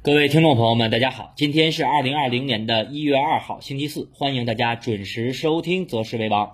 各位听众朋友们，大家好，今天是二零二零年的一月二号，星期四，欢迎大家准时收听《择时为王》。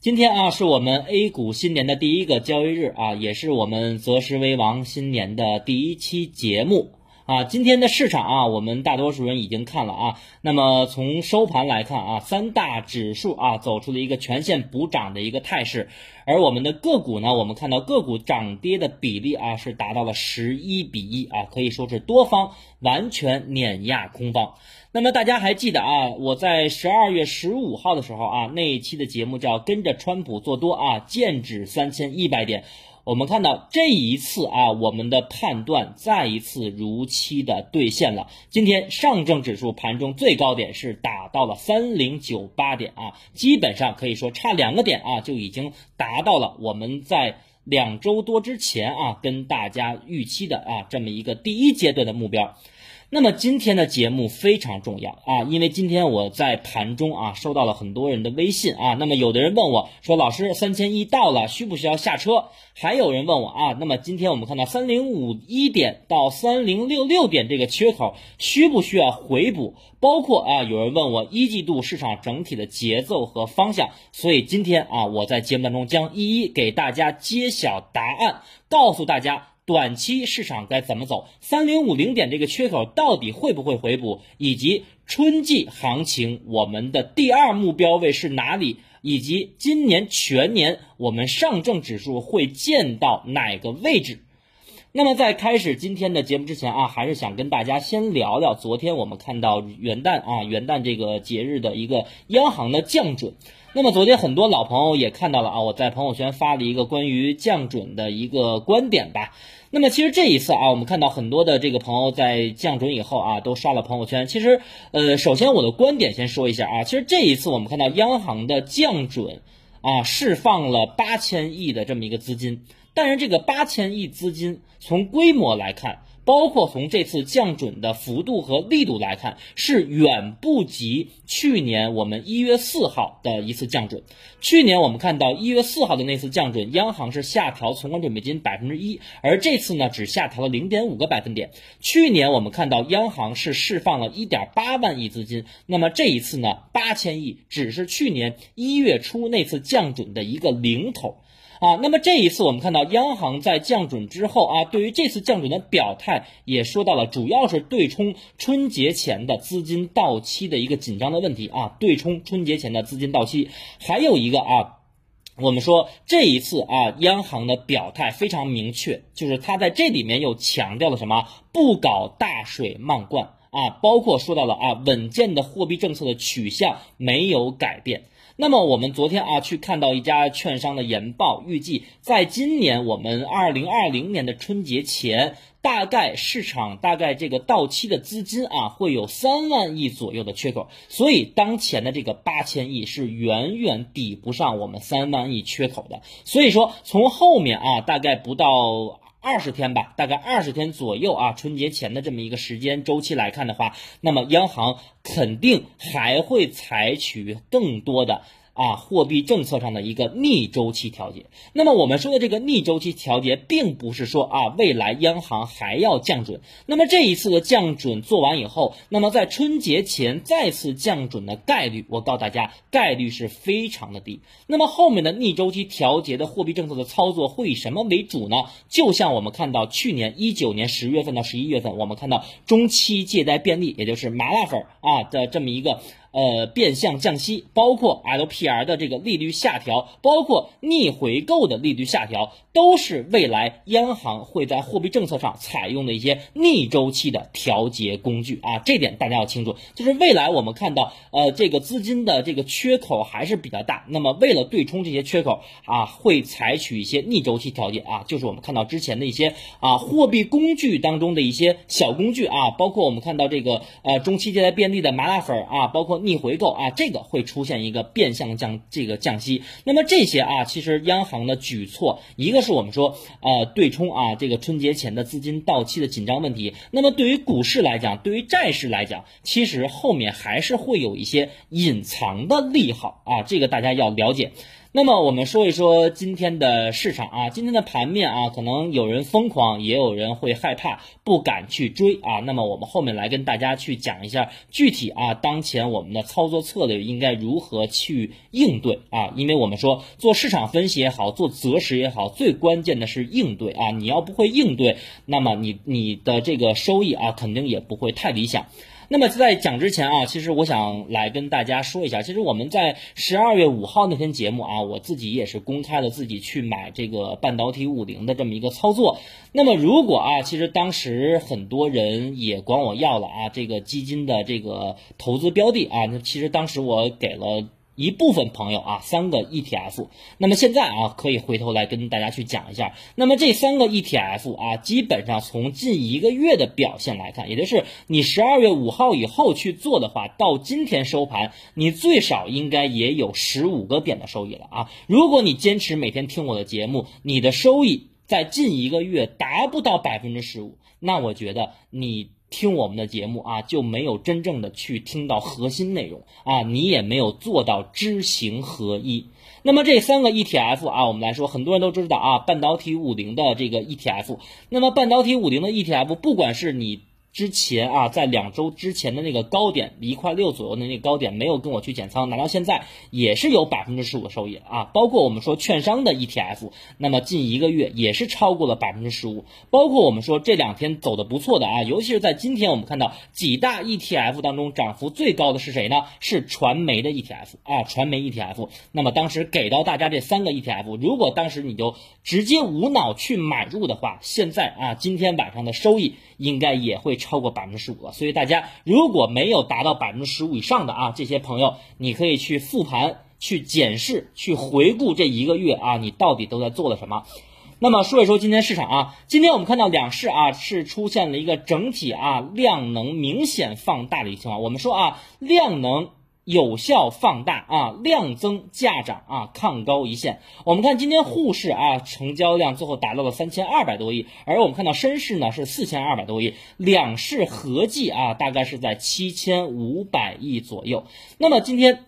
今天啊，是我们 A 股新年的第一个交易日啊，也是我们《择时为王》新年的第一期节目。啊，今天的市场啊，我们大多数人已经看了啊。那么从收盘来看啊，三大指数啊走出了一个全线补涨的一个态势，而我们的个股呢，我们看到个股涨跌的比例啊是达到了十一比一啊，可以说是多方完全碾压空方。那么大家还记得啊，我在十二月十五号的时候啊，那一期的节目叫跟着川普做多啊，剑指三千一百点。我们看到这一次啊，我们的判断再一次如期的兑现了。今天上证指数盘中最高点是打到了三零九八点啊，基本上可以说差两个点啊，就已经达到了我们在两周多之前啊跟大家预期的啊这么一个第一阶段的目标。那么今天的节目非常重要啊，因为今天我在盘中啊收到了很多人的微信啊，那么有的人问我说，老师三千一到了，需不需要下车？还有人问我啊，那么今天我们看到三零五一点到三零六六点这个缺口需不需要回补？包括啊，有人问我一季度市场整体的节奏和方向，所以今天啊，我在节目当中将一一给大家揭晓答案，告诉大家。短期市场该怎么走？三零五零点这个缺口到底会不会回补？以及春季行情我们的第二目标位是哪里？以及今年全年我们上证指数会见到哪个位置？那么在开始今天的节目之前啊，还是想跟大家先聊聊昨天我们看到元旦啊元旦这个节日的一个央行的降准。那么昨天很多老朋友也看到了啊，我在朋友圈发了一个关于降准的一个观点吧。那么其实这一次啊，我们看到很多的这个朋友在降准以后啊，都刷了朋友圈。其实，呃，首先我的观点先说一下啊，其实这一次我们看到央行的降准啊，释放了八千亿的这么一个资金，但是这个八千亿资金从规模来看。包括从这次降准的幅度和力度来看，是远不及去年我们一月四号的一次降准。去年我们看到一月四号的那次降准，央行是下调存款准备金百分之一，而这次呢只下调了零点五个百分点。去年我们看到央行是释放了一点八万亿资金，那么这一次呢八千亿只是去年一月初那次降准的一个零头。啊，那么这一次我们看到央行在降准之后啊，对于这次降准的表态也说到了，主要是对冲春节前的资金到期的一个紧张的问题啊，对冲春节前的资金到期，还有一个啊，我们说这一次啊，央行的表态非常明确，就是它在这里面又强调了什么？不搞大水漫灌啊，包括说到了啊，稳健的货币政策的取向没有改变。那么我们昨天啊去看到一家券商的研报，预计在今年我们二零二零年的春节前，大概市场大概这个到期的资金啊会有三万亿左右的缺口，所以当前的这个八千亿是远远抵不上我们三万亿缺口的。所以说从后面啊大概不到。二十天吧，大概二十天左右啊，春节前的这么一个时间周期来看的话，那么央行肯定还会采取更多的。啊，货币政策上的一个逆周期调节。那么我们说的这个逆周期调节，并不是说啊，未来央行还要降准。那么这一次的降准做完以后，那么在春节前再次降准的概率，我告诉大家，概率是非常的低。那么后面的逆周期调节的货币政策的操作会以什么为主呢？就像我们看到去年一九年十月份到十一月份，我们看到中期借贷便利，也就是麻辣粉啊的这么一个。呃，变相降息，包括 LPR 的这个利率下调，包括逆回购的利率下调，都是未来央行会在货币政策上采用的一些逆周期的调节工具啊。这点大家要清楚，就是未来我们看到，呃，这个资金的这个缺口还是比较大。那么为了对冲这些缺口啊，会采取一些逆周期调节啊，就是我们看到之前的一些啊货币工具当中的一些小工具啊，包括我们看到这个呃中期借贷便利的麻辣粉啊，包括。逆回购啊，这个会出现一个变相降这个降息。那么这些啊，其实央行的举措，一个是我们说呃对冲啊这个春节前的资金到期的紧张问题。那么对于股市来讲，对于债市来讲，其实后面还是会有一些隐藏的利好啊，这个大家要了解。那么我们说一说今天的市场啊，今天的盘面啊，可能有人疯狂，也有人会害怕，不敢去追啊。那么我们后面来跟大家去讲一下具体啊，当前我们的操作策略应该如何去应对啊？因为我们说做市场分析也好，做择时也好，最关键的是应对啊。你要不会应对，那么你你的这个收益啊，肯定也不会太理想。那么在讲之前啊，其实我想来跟大家说一下，其实我们在十二月五号那天节目啊，我自己也是公开了自己去买这个半导体五零的这么一个操作。那么如果啊，其实当时很多人也管我要了啊，这个基金的这个投资标的啊，那其实当时我给了。一部分朋友啊，三个 ETF，那么现在啊，可以回头来跟大家去讲一下。那么这三个 ETF 啊，基本上从近一个月的表现来看，也就是你十二月五号以后去做的话，到今天收盘，你最少应该也有十五个点的收益了啊。如果你坚持每天听我的节目，你的收益在近一个月达不到百分之十五，那我觉得你。听我们的节目啊，就没有真正的去听到核心内容啊，你也没有做到知行合一。那么这三个 ETF 啊，我们来说，很多人都知道啊，半导体五零的这个 ETF。那么半导体五零的 ETF，不管是你。之前啊，在两周之前的那个高点一块六左右的那个高点，没有跟我去减仓，拿到现在也是有百分之十五的收益啊。包括我们说券商的 ETF，那么近一个月也是超过了百分之十五。包括我们说这两天走的不错的啊，尤其是在今天，我们看到几大 ETF 当中涨幅最高的是谁呢？是传媒的 ETF 啊，传媒 ETF。那么当时给到大家这三个 ETF，如果当时你就直接无脑去买入的话，现在啊，今天晚上的收益应该也会。超过百分之十五了，所以大家如果没有达到百分之十五以上的啊，这些朋友，你可以去复盘、去检视、去回顾这一个月啊，你到底都在做了什么？那么说一说今天市场啊，今天我们看到两市啊是出现了一个整体啊量能明显放大的一个情况。我们说啊，量能。有效放大啊，量增价涨啊，抗高一线。我们看今天沪市啊，成交量最后达到了三千二百多亿，而我们看到深市呢是四千二百多亿，两市合计啊大概是在七千五百亿左右。那么今天。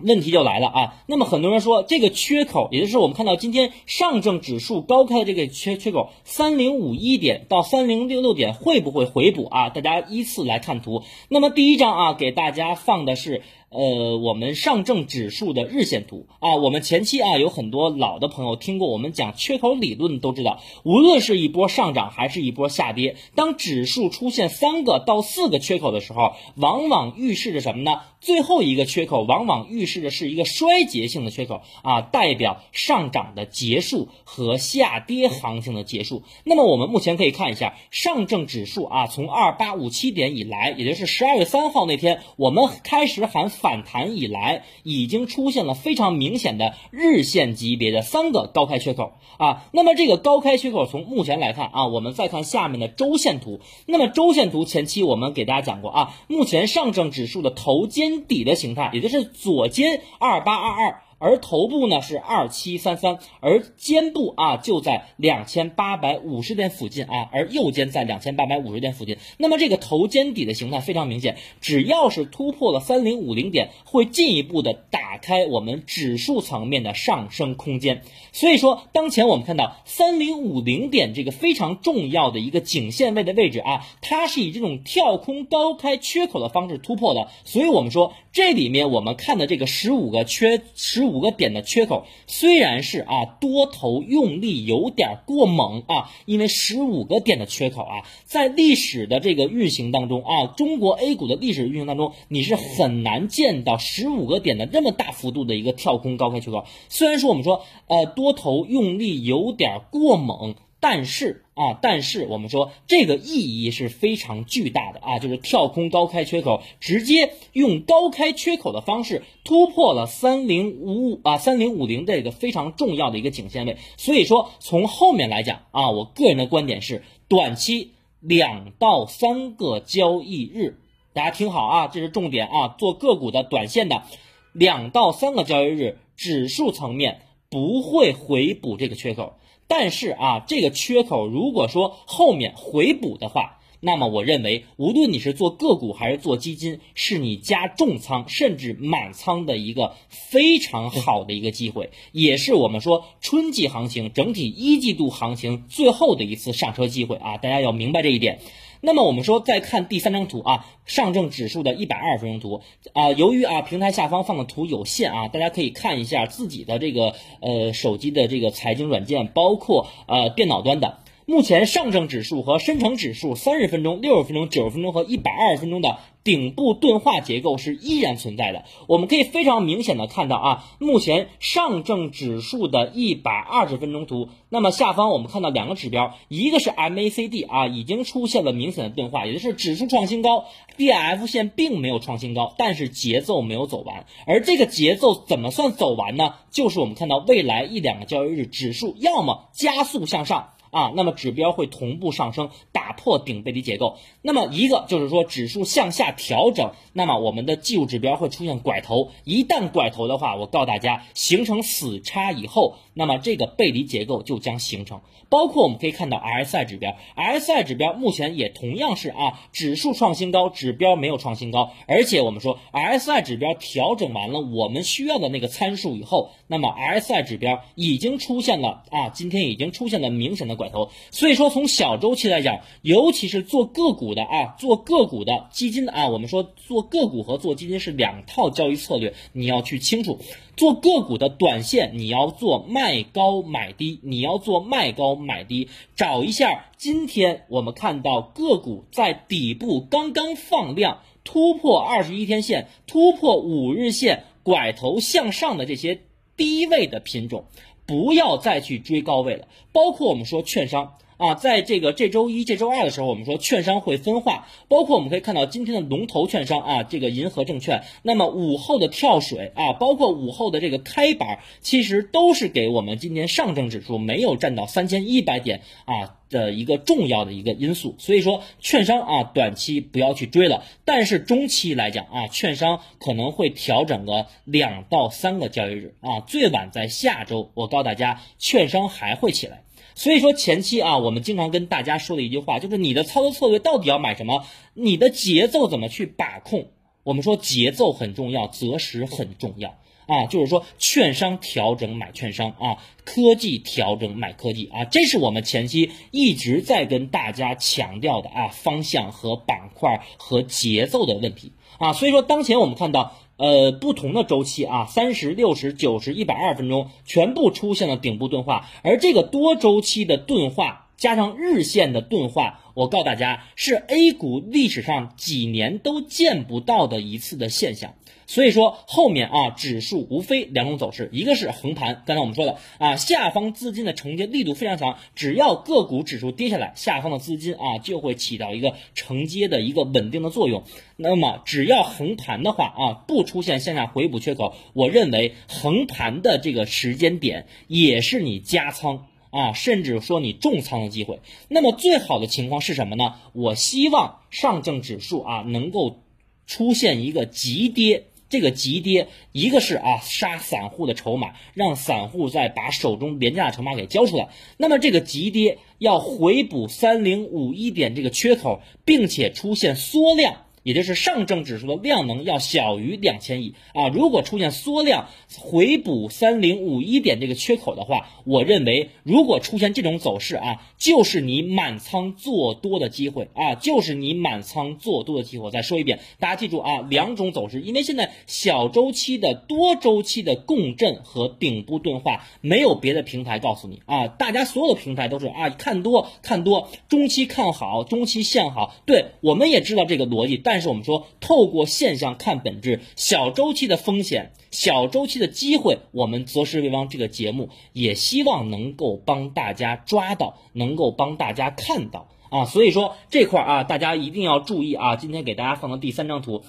问题就来了啊！那么很多人说这个缺口，也就是我们看到今天上证指数高开的这个缺缺口，三零五一点到三零六六点会不会回补啊？大家依次来看图。那么第一张啊，给大家放的是。呃，我们上证指数的日线图啊，我们前期啊有很多老的朋友听过我们讲缺口理论，都知道，无论是一波上涨还是一波下跌，当指数出现三个到四个缺口的时候，往往预示着什么呢？最后一个缺口往往预示着是一个衰竭性的缺口啊，代表上涨的结束和下跌行情的结束。那么我们目前可以看一下上证指数啊，从二八五七点以来，也就是十二月三号那天，我们开始喊。反弹以来，已经出现了非常明显的日线级别的三个高开缺口啊。那么这个高开缺口从目前来看啊，我们再看下面的周线图。那么周线图前期我们给大家讲过啊，目前上证指数的头肩底的形态，也就是左肩二八二二。而头部呢是二七三三，而肩部啊就在两千八百五十点附近啊，而右肩在两千八百五十点附近。那么这个头肩底的形态非常明显，只要是突破了三零五零点，会进一步的打开我们指数层面的上升空间。所以说，当前我们看到三零五零点这个非常重要的一个颈线位的位置啊，它是以这种跳空高开缺口的方式突破的。所以我们说这里面我们看的这个十五个缺十。五个点的缺口虽然是啊多头用力有点过猛啊，因为十五个点的缺口啊，在历史的这个运行当中啊，中国 A 股的历史运行当中，你是很难见到十五个点的这么大幅度的一个跳空高开缺口。虽然说我们说呃多头用力有点过猛。但是啊，但是我们说这个意义是非常巨大的啊，就是跳空高开缺口，直接用高开缺口的方式突破了三零五五啊三零五零这个非常重要的一个颈线位。所以说从后面来讲啊，我个人的观点是，短期两到三个交易日，大家听好啊，这是重点啊，做个股的短线的两到三个交易日，指数层面不会回补这个缺口。但是啊，这个缺口如果说后面回补的话，那么我认为，无论你是做个股还是做基金，是你加重仓甚至满仓的一个非常好的一个机会，也是我们说春季行情整体一季度行情最后的一次上车机会啊！大家要明白这一点。那么我们说，再看第三张图啊，上证指数的一百二十分钟图啊，由于啊平台下方放的图有限啊，大家可以看一下自己的这个呃手机的这个财经软件，包括呃电脑端的。目前上证指数和深成指数三十分钟、六十分钟、九十分钟和一百二十分钟的顶部钝化结构是依然存在的。我们可以非常明显的看到啊，目前上证指数的一百二十分钟图，那么下方我们看到两个指标，一个是 MACD 啊，已经出现了明显的钝化，也就是指数创新高，DF 线并没有创新高，但是节奏没有走完。而这个节奏怎么算走完呢？就是我们看到未来一两个交易日，指数要么加速向上。啊，那么指标会同步上升，打破顶背离结构。那么一个就是说指数向下调整，那么我们的技术指标会出现拐头。一旦拐头的话，我告诉大家，形成死叉以后，那么这个背离结构就将形成。包括我们可以看到 RSI 指标，RSI 指标目前也同样是啊，指数创新高，指标没有创新高。而且我们说 RSI 指标调整完了我们需要的那个参数以后，那么 RSI 指标已经出现了啊，今天已经出现了明显的。拐头，所以说从小周期来讲，尤其是做个股的啊，做个股的基金啊，我们说做个股和做基金是两套交易策略，你要去清楚。做个股的短线，你要做卖高买低，你要做卖高买低，找一下今天我们看到个股在底部刚刚放量，突破二十一天线，突破五日线，拐头向上的这些低位的品种。不要再去追高位了，包括我们说券商啊，在这个这周一、这周二的时候，我们说券商会分化，包括我们可以看到今天的龙头券商啊，这个银河证券，那么午后的跳水啊，包括午后的这个开板，其实都是给我们今天上证指数没有占到三千一百点啊。的一个重要的一个因素，所以说券商啊，短期不要去追了，但是中期来讲啊，券商可能会调整个两到三个交易日啊，最晚在下周，我告诉大家，券商还会起来。所以说前期啊，我们经常跟大家说的一句话，就是你的操作策略到底要买什么，你的节奏怎么去把控？我们说节奏很重要，择时很重要。啊，就是说，券商调整买券商啊，科技调整买科技啊，这是我们前期一直在跟大家强调的啊，方向和板块和节奏的问题啊。所以说，当前我们看到，呃，不同的周期啊，三十六十、九十、一百二十分钟全部出现了顶部钝化，而这个多周期的钝化加上日线的钝化，我告诉大家，是 A 股历史上几年都见不到的一次的现象。所以说后面啊，指数无非两种走势，一个是横盘，刚才我们说的啊，下方资金的承接力度非常强，只要个股指数跌下来，下方的资金啊就会起到一个承接的一个稳定的作用。那么只要横盘的话啊，不出现向下回补缺口，我认为横盘的这个时间点也是你加仓啊，甚至说你重仓的机会。那么最好的情况是什么呢？我希望上证指数啊能够出现一个急跌。这个急跌，一个是啊杀散户的筹码，让散户再把手中廉价的筹码给交出来。那么这个急跌要回补三零五一点这个缺口，并且出现缩量。也就是上证指数的量能要小于两千亿啊，如果出现缩量回补三零五一点这个缺口的话，我认为如果出现这种走势啊，就是你满仓做多的机会啊，就是你满仓做多的机会。我再说一遍，大家记住啊，两种走势，因为现在小周期的多周期的共振和顶部钝化，没有别的平台告诉你啊，大家所有的平台都是啊看多看多，中期看好，中期向好，对我们也知道这个逻辑，但。是我们说，透过现象看本质，小周期的风险，小周期的机会，我们择时为王这个节目也希望能够帮大家抓到，能够帮大家看到啊。所以说这块啊，大家一定要注意啊。今天给大家放到第三张图。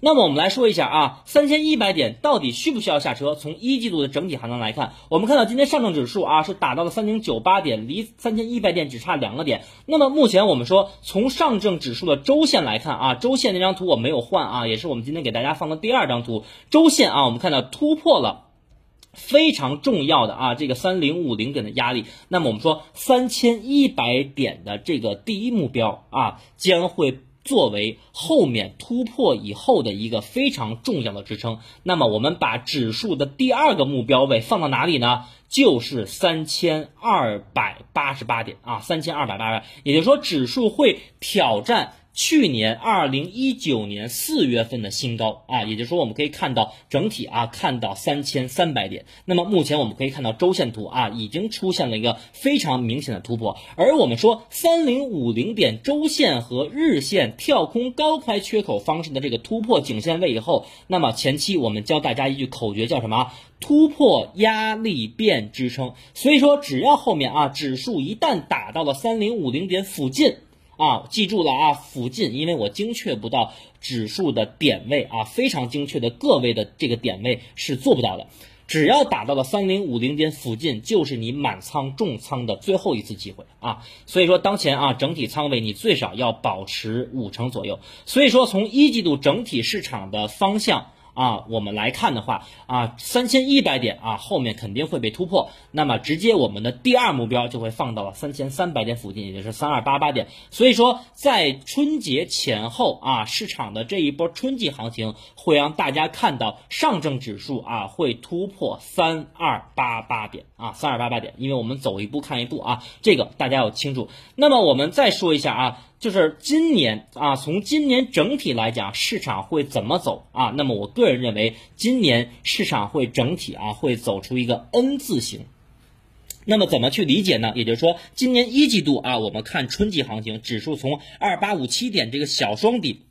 那么我们来说一下啊，三千一百点到底需不需要下车？从一季度的整体行情来看，我们看到今天上证指数啊是达到了三零九八点，离三千一百点只差两个点。那么目前我们说，从上证指数的周线来看啊，周线那张图我没有换啊，也是我们今天给大家放的第二张图，周线啊，我们看到突破了。非常重要的啊，这个三零五零点的压力。那么我们说三千一百点的这个第一目标啊，将会作为后面突破以后的一个非常重要的支撑。那么我们把指数的第二个目标位放到哪里呢？就是三千二百八十八点啊，三千二百八十八，也就是说指数会挑战。去年二零一九年四月份的新高啊，也就是说我们可以看到整体啊看到三千三百点。那么目前我们可以看到周线图啊已经出现了一个非常明显的突破。而我们说三零五零点周线和日线跳空高开缺口方式的这个突破颈线位以后，那么前期我们教大家一句口诀叫什么？突破压力变支撑。所以说只要后面啊指数一旦打到了三零五零点附近。啊，记住了啊，附近，因为我精确不到指数的点位啊，非常精确的个位的这个点位是做不到的。只要打到了三零五零点附近，就是你满仓重仓的最后一次机会啊。所以说，当前啊，整体仓位你最少要保持五成左右。所以说，从一季度整体市场的方向。啊，我们来看的话啊，三千一百点啊，后面肯定会被突破，那么直接我们的第二目标就会放到了三千三百点附近，也就是三二八八点。所以说，在春节前后啊，市场的这一波春季行情会让大家看到上证指数啊会突破三二八八点啊，三二八八点，因为我们走一步看一步啊，这个大家要清楚。那么我们再说一下啊。就是今年啊，从今年整体来讲，市场会怎么走啊？那么我个人认为，今年市场会整体啊，会走出一个 N 字形。那么怎么去理解呢？也就是说，今年一季度啊，我们看春季行情，指数从二八五七点这个小双底，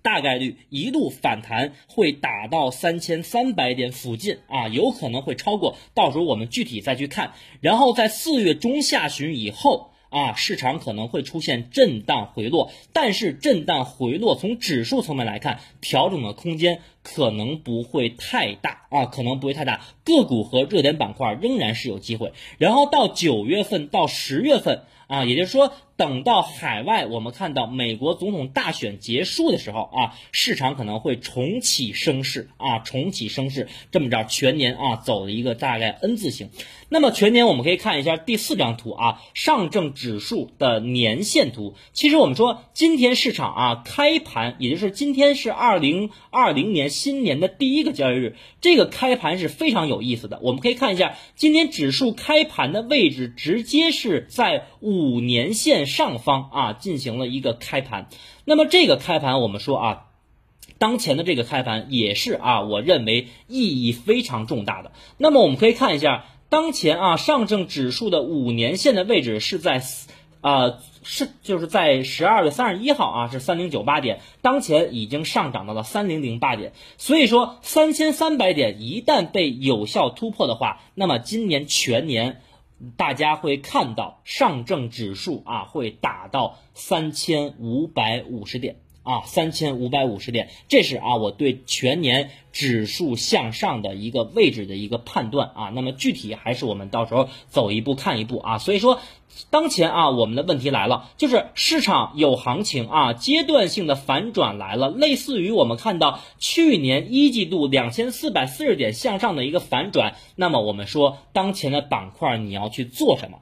大概率一路反弹，会打到三千三百点附近啊，有可能会超过，到时候我们具体再去看。然后在四月中下旬以后。啊，市场可能会出现震荡回落，但是震荡回落从指数层面来看，调整的空间可能不会太大啊，可能不会太大，个股和热点板块仍然是有机会。然后到九月份到十月份啊，也就是说。等到海外，我们看到美国总统大选结束的时候啊，市场可能会重启升势啊，重启升势，这么着全年啊走了一个大概 N 字形。那么全年我们可以看一下第四张图啊，上证指数的年线图。其实我们说今天市场啊开盘，也就是今天是二零二零年新年的第一个交易日，这个开盘是非常有意思的。我们可以看一下今天指数开盘的位置，直接是在五年线。上方啊进行了一个开盘，那么这个开盘我们说啊，当前的这个开盘也是啊，我认为意义非常重大的。那么我们可以看一下，当前啊上证指数的五年线的位置是在啊是就是在十二月三十一号啊是三零九八点，当前已经上涨到了三零零八点，所以说三千三百点一旦被有效突破的话，那么今年全年。大家会看到上证指数啊会打到三千五百五十点啊三千五百五十点，这是啊我对全年指数向上的一个位置的一个判断啊。那么具体还是我们到时候走一步看一步啊。所以说。当前啊，我们的问题来了，就是市场有行情啊，阶段性的反转来了，类似于我们看到去年一季度两千四百四十点向上的一个反转。那么我们说，当前的板块你要去做什么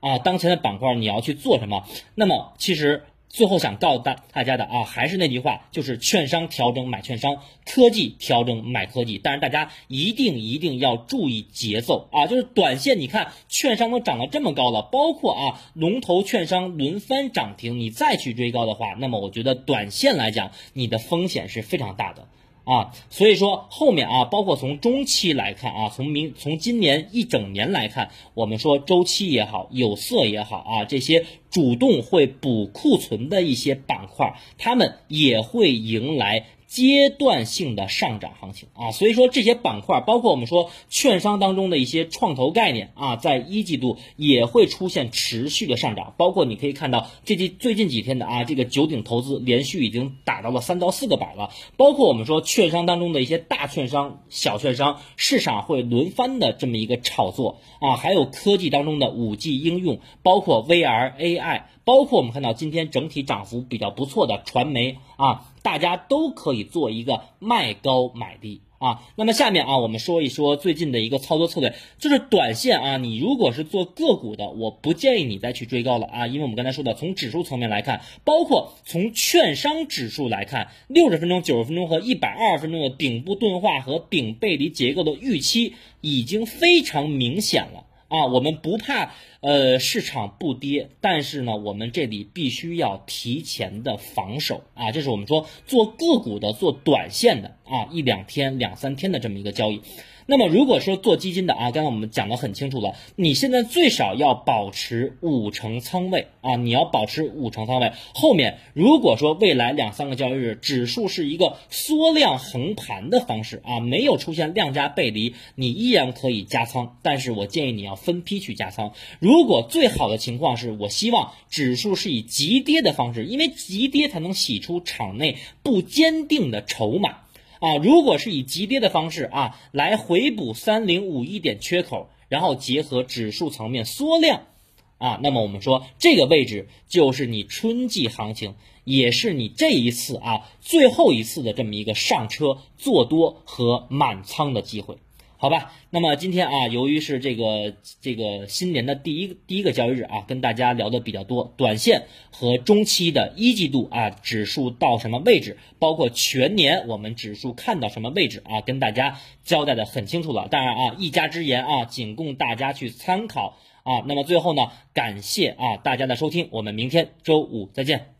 啊？当前的板块你要去做什么？那么其实。最后想告诉大大家的啊，还是那句话，就是券商调整买券商，科技调整买科技。但是大家一定一定要注意节奏啊！就是短线，你看券商都涨到这么高了，包括啊龙头券商轮番涨停，你再去追高的话，那么我觉得短线来讲，你的风险是非常大的。啊，所以说后面啊，包括从中期来看啊，从明从今年一整年来看，我们说周期也好，有色也好啊，这些主动会补库存的一些板块，他们也会迎来。阶段性的上涨行情啊，所以说这些板块，包括我们说券商当中的一些创投概念啊，在一季度也会出现持续的上涨。包括你可以看到这近最近几天的啊，这个九鼎投资连续已经打到了三到四个板了。包括我们说券商当中的一些大券商、小券商，市场会轮番的这么一个炒作啊，还有科技当中的五 G 应用，包括 VR、AI。包括我们看到今天整体涨幅比较不错的传媒啊，大家都可以做一个卖高买低啊。那么下面啊，我们说一说最近的一个操作策略，就是短线啊，你如果是做个股的，我不建议你再去追高了啊，因为我们刚才说的，从指数层面来看，包括从券商指数来看，六十分钟、九十分钟和一百二十分钟的顶部钝化和顶背离结构的预期已经非常明显了。啊，我们不怕呃市场不跌，但是呢，我们这里必须要提前的防守啊，这是我们说做个股的、做短线的啊，一两天、两三天的这么一个交易。那么如果说做基金的啊，刚刚我们讲的很清楚了，你现在最少要保持五成仓位啊，你要保持五成仓位。后面如果说未来两三个交易日指数是一个缩量横盘的方式啊，没有出现量价背离，你依然可以加仓，但是我建议你要分批去加仓。如如果最好的情况是我希望指数是以急跌的方式，因为急跌才能洗出场内不坚定的筹码。啊，如果是以急跌的方式啊来回补三零五一点缺口，然后结合指数层面缩量，啊，那么我们说这个位置就是你春季行情，也是你这一次啊最后一次的这么一个上车做多和满仓的机会。好吧，那么今天啊，由于是这个这个新年的第一第一个交易日啊，跟大家聊的比较多，短线和中期的一季度啊，指数到什么位置，包括全年我们指数看到什么位置啊，跟大家交代的很清楚了。当然啊，一家之言啊，仅供大家去参考啊。那么最后呢，感谢啊大家的收听，我们明天周五再见。